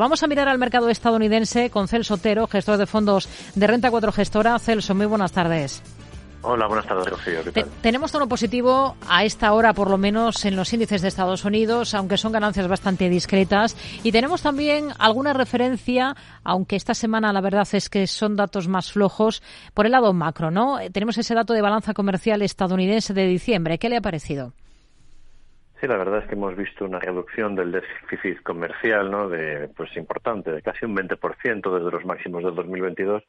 Vamos a mirar al mercado estadounidense con Celso Otero, gestor de fondos de Renta 4 Gestora. Celso, muy buenas tardes. Hola, buenas tardes, Rocío. ¿Qué tal? tenemos tono positivo a esta hora, por lo menos en los índices de Estados Unidos, aunque son ganancias bastante discretas. Y tenemos también alguna referencia, aunque esta semana la verdad es que son datos más flojos, por el lado macro, ¿no? Tenemos ese dato de balanza comercial estadounidense de diciembre. ¿Qué le ha parecido? Sí, la verdad es que hemos visto una reducción del déficit comercial, ¿no? De, pues importante, de casi un 20% desde los máximos del 2022,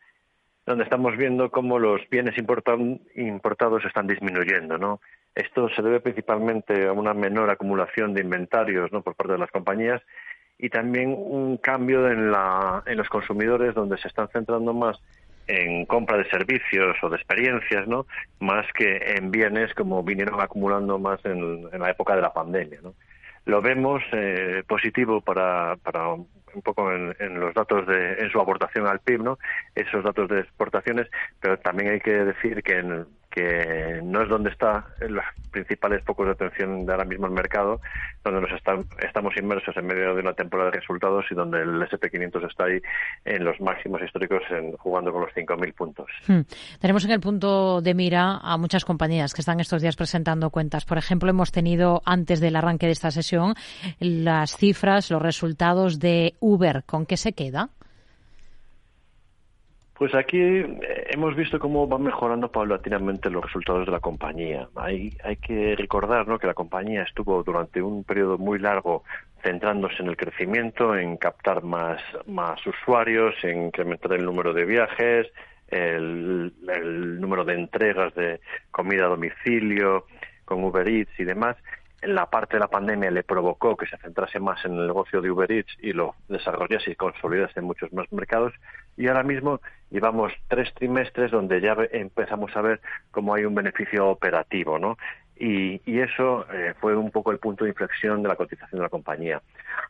donde estamos viendo cómo los bienes importados están disminuyendo, ¿no? Esto se debe principalmente a una menor acumulación de inventarios, ¿no? Por parte de las compañías y también un cambio en, la, en los consumidores, donde se están centrando más en compra de servicios o de experiencias, ¿no? Más que en bienes como vinieron acumulando más en, la época de la pandemia, ¿no? Lo vemos eh, positivo para, para un poco en, los datos de en su aportación al PIB, ¿no? Esos datos de exportaciones, pero también hay que decir que en, que no es donde está los principales focos de atención de ahora mismo el mercado, donde nos estamos inmersos en medio de una temporada de resultados y donde el SP500 está ahí en los máximos históricos en, jugando con los 5.000 puntos. Hmm. Tenemos en el punto de mira a muchas compañías que están estos días presentando cuentas. Por ejemplo, hemos tenido antes del arranque de esta sesión las cifras, los resultados de Uber. ¿Con qué se queda? Pues aquí eh, hemos visto cómo van mejorando paulatinamente los resultados de la compañía. Hay, hay que recordar ¿no? que la compañía estuvo durante un periodo muy largo centrándose en el crecimiento, en captar más, más usuarios, en incrementar el número de viajes, el, el número de entregas de comida a domicilio con Uber Eats y demás la parte de la pandemia le provocó que se centrase más en el negocio de Uber Eats y lo desarrollase y consolidase en muchos más mercados. Y ahora mismo llevamos tres trimestres donde ya empezamos a ver cómo hay un beneficio operativo, ¿no? Y, eso eh, fue un poco el punto de inflexión de la cotización de la compañía.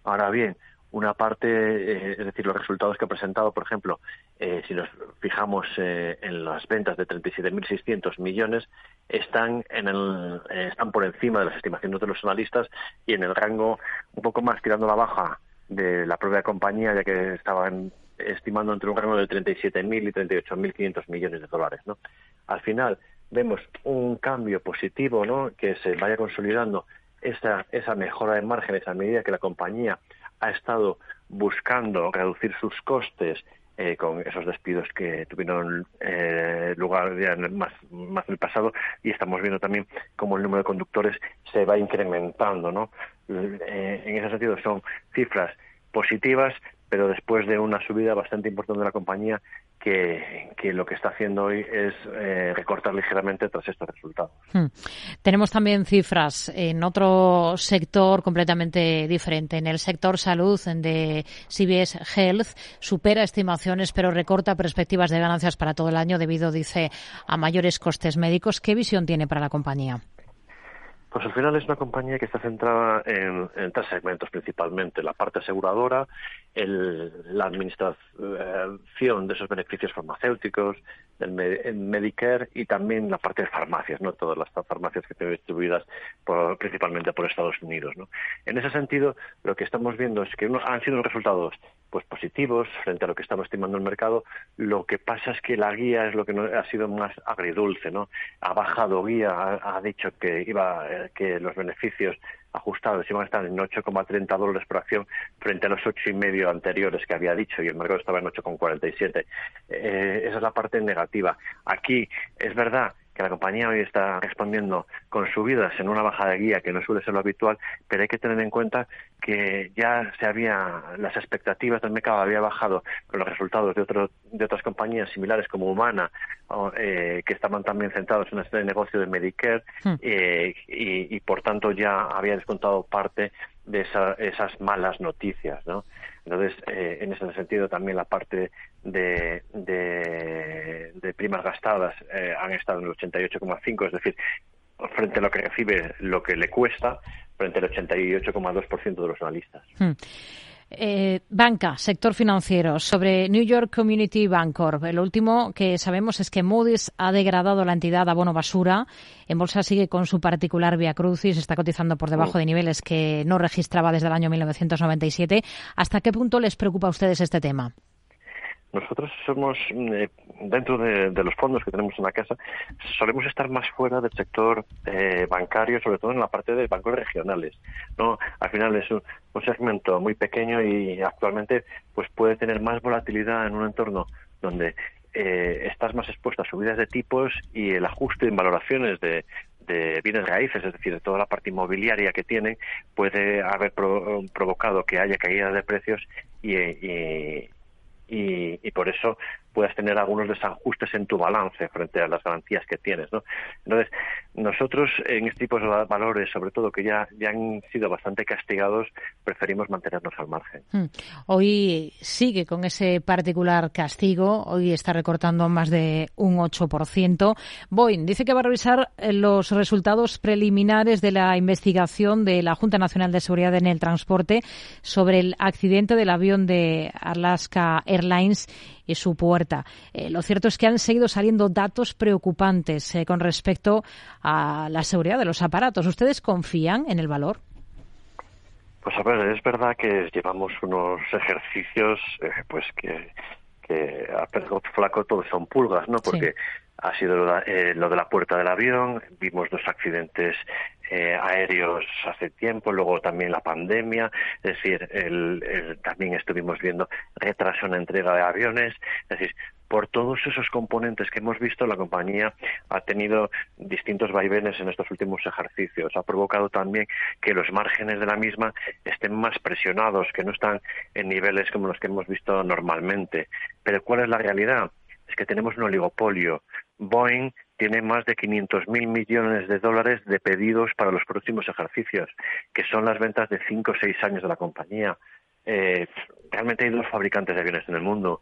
Ahora bien, una parte, eh, es decir, los resultados que ha presentado, por ejemplo, eh, si nos fijamos eh, en las ventas de 37.600 millones, están, en el, están por encima de las estimaciones de los analistas y en el rango un poco más tirando la baja de la propia compañía, ya que estaban estimando entre un rango de 37.000 y 38.500 millones de dólares. ¿no? Al final vemos un cambio positivo, ¿no? que se vaya consolidando esa, esa mejora de márgenes a medida que la compañía ha estado buscando reducir sus costes eh, con esos despidos que tuvieron eh, lugar más en el pasado y estamos viendo también cómo el número de conductores se va incrementando, ¿no? Eh, en ese sentido son cifras positivas, pero después de una subida bastante importante de la compañía que, lo que está haciendo hoy es eh, recortar ligeramente tras estos resultados. Hmm. Tenemos también cifras en otro sector completamente diferente. En el sector salud de CBS Health supera estimaciones pero recorta perspectivas de ganancias para todo el año debido, dice, a mayores costes médicos. ¿Qué visión tiene para la compañía? Pues al final es una compañía que está centrada en, tres segmentos principalmente. La parte aseguradora, la administración de esos beneficios farmacéuticos, el, Medicare y también la parte de farmacias, ¿no? Todas las farmacias que están distribuidas principalmente por Estados Unidos, ¿no? En ese sentido, lo que estamos viendo es que han sido resultados pues positivos frente a lo que estaba estimando el mercado. Lo que pasa es que la guía es lo que ha sido más agridulce, ¿no? Ha bajado guía, ha, dicho que iba que los beneficios ajustados iban a estar en 8,30 dólares por acción frente a los ocho y medio anteriores que había dicho y el mercado estaba en 8,47. Eh, esa es la parte negativa. Aquí es verdad que la compañía hoy está respondiendo con subidas en una baja de guía que no suele ser lo habitual, pero hay que tener en cuenta que ya se había las expectativas del mercado había bajado con los resultados de otros de otras compañías similares como Humana eh, que estaban también centrados en este negocio de Medicare hmm. eh, y, por tanto ya había descontado parte de esas malas noticias, ¿no? Entonces, eh, en ese sentido, también la parte de, de, primas gastadas eh, han estado en el 88,5, es decir, frente a lo que recibe, lo que le cuesta, frente al 88,2% de los analistas. Hmm. Eh, banca, sector financiero, sobre New York Community Bancorp. Lo último que sabemos es que Moody's ha degradado la entidad a bono basura. En bolsa sigue con su particular via crucis, está cotizando por debajo de niveles que no registraba desde el año 1997. ¿Hasta qué punto les preocupa a ustedes este tema? Nosotros somos, eh, dentro de, los fondos que tenemos en la casa, solemos estar más fuera del sector eh, bancario, sobre todo en la parte de bancos regionales. no Al final es un, segmento muy pequeño y actualmente pues puede tener más volatilidad en un entorno donde eh, estás más expuesto a subidas de tipos y el ajuste en valoraciones de, bienes raíces, es decir, de toda la parte inmobiliaria que tienen, puede haber provocado que haya caídas de precios y, y, por eso puedas tener algunos desajustes en tu balance frente a las garantías que tienes. ¿no? Entonces, nosotros en este tipo de valores, sobre todo que ya, ya han sido bastante castigados, preferimos mantenernos al margen. Hmm. Hoy sigue con ese particular castigo, hoy está recortando más de un 8%. Boeing dice que va a revisar eh, los resultados preliminares de la investigación de la Junta Nacional de Seguridad en el Transporte sobre el accidente del avión de Alaska Airlines y su puerta. Eh, lo cierto es que han seguido saliendo datos preocupantes eh, con respecto a la seguridad de los aparatos. ¿Ustedes confían en el valor? Pues a ver, es verdad que llevamos unos ejercicios eh, pues que, que a perro flaco todos son pulgas, ¿no? Porque ha sido lo de la puerta del avión, vimos dos accidentes eh, aéreos hace tiempo, luego también la pandemia, es decir, el, también estuvimos viendo retraso en entrega de aviones, es decir, por todos esos componentes que hemos visto, la compañía ha tenido distintos vaivenes en estos últimos ejercicios. Ha provocado también que los márgenes de la misma estén más presionados, que no están en niveles como los que hemos visto normalmente. Pero ¿cuál es la realidad? Es que tenemos un oligopolio. Boeing tiene más de 500.000 millones de dólares de pedidos para los próximos ejercicios, que son las ventas de cinco o seis años de la compañía. Eh, realmente hay dos fabricantes de aviones en el mundo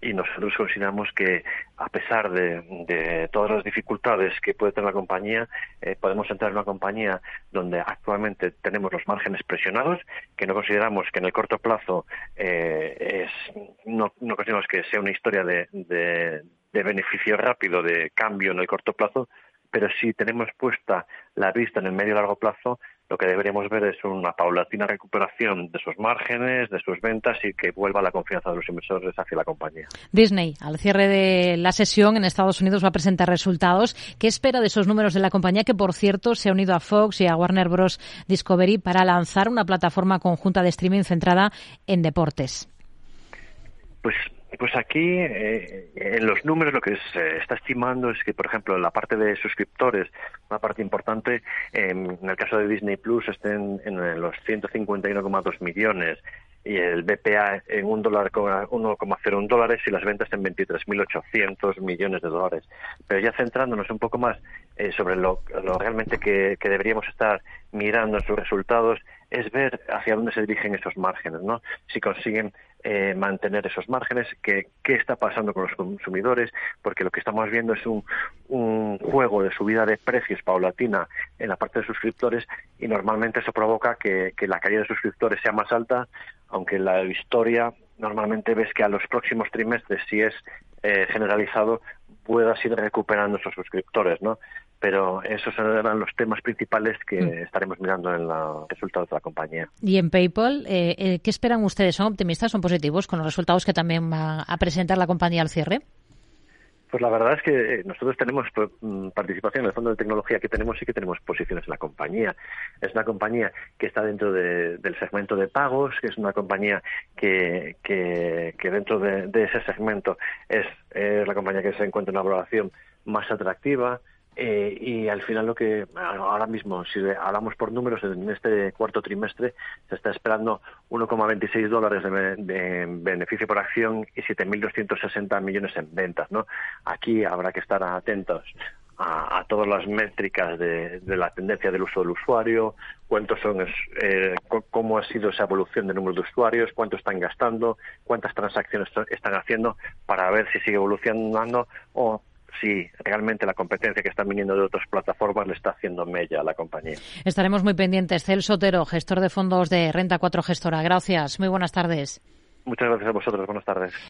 y nosotros consideramos que a pesar de, todas las dificultades que puede tener la compañía, eh, podemos entrar en una compañía donde actualmente tenemos los márgenes presionados, que no consideramos que en el corto plazo eh, es, no, consideramos que sea una historia de beneficio rápido, de cambio en el corto plazo, pero si tenemos puesta la vista en el medio y largo plazo, lo que deberíamos ver es una paulatina recuperación de sus márgenes, de sus ventas y que vuelva la confianza de los inversores hacia la compañía. Disney, al cierre de la sesión en Estados Unidos, va a presentar resultados. ¿Qué espera de esos números de la compañía que, por cierto, se ha unido a Fox y a Warner Bros. Discovery para lanzar una plataforma conjunta de streaming centrada en deportes? Pues pues aquí, eh, en los números, lo que se está estimando es que, por ejemplo, en la parte de suscriptores, una parte importante, en el caso de Disney Plus, estén en los 151,2 millones y el BPA en un dólar 1,01 dólares y las ventas en 23.800 millones de dólares. Pero ya centrándonos un poco más eh, sobre lo, realmente que, deberíamos estar mirando sus resultados, es ver hacia dónde se dirigen esos márgenes, ¿no? Si consiguen eh, mantener esos márgenes, qué está pasando con los consumidores, porque lo que estamos viendo es un, un juego de subida de precios paulatina en la parte de suscriptores y normalmente eso provoca que, la caída de suscriptores sea más alta, aunque la historia normalmente ves que a los próximos trimestres, si es eh, generalizado, puedas ir recuperando esos suscriptores, ¿no? pero esos serán los temas principales que mm. estaremos mirando en los resultados de la compañía. Y en PayPal, eh, eh, ¿qué esperan ustedes? ¿Son optimistas, son positivos con los resultados que también va a presentar la compañía al cierre? Pues la verdad es que eh, nosotros tenemos pues, mm, participación en el fondo de tecnología que tenemos y que tenemos posiciones en la compañía. Es una compañía que está dentro del segmento de pagos, que es una compañía que, que, dentro de, ese segmento es, es la compañía que se encuentra en una valoración más atractiva, eh, y al final lo que ahora mismo, si hablamos por números, en este cuarto trimestre se está esperando 1,26 dólares de, beneficio por acción y 7.260 millones en ventas. ¿no? Aquí habrá que estar atentos a, todas las métricas de, la tendencia del uso del usuario, cuántos son, eh, cómo ha sido esa evolución de número de usuarios, cuánto están gastando, cuántas transacciones están haciendo para ver si sigue evolucionando o si realmente la competencia que están viniendo de otras plataformas le está haciendo mella a la compañía. Estaremos muy pendientes. Celso Otero, gestor de fondos de Renta 4 Gestora. Gracias. Muy buenas tardes. Muchas gracias a vosotros. Buenas tardes.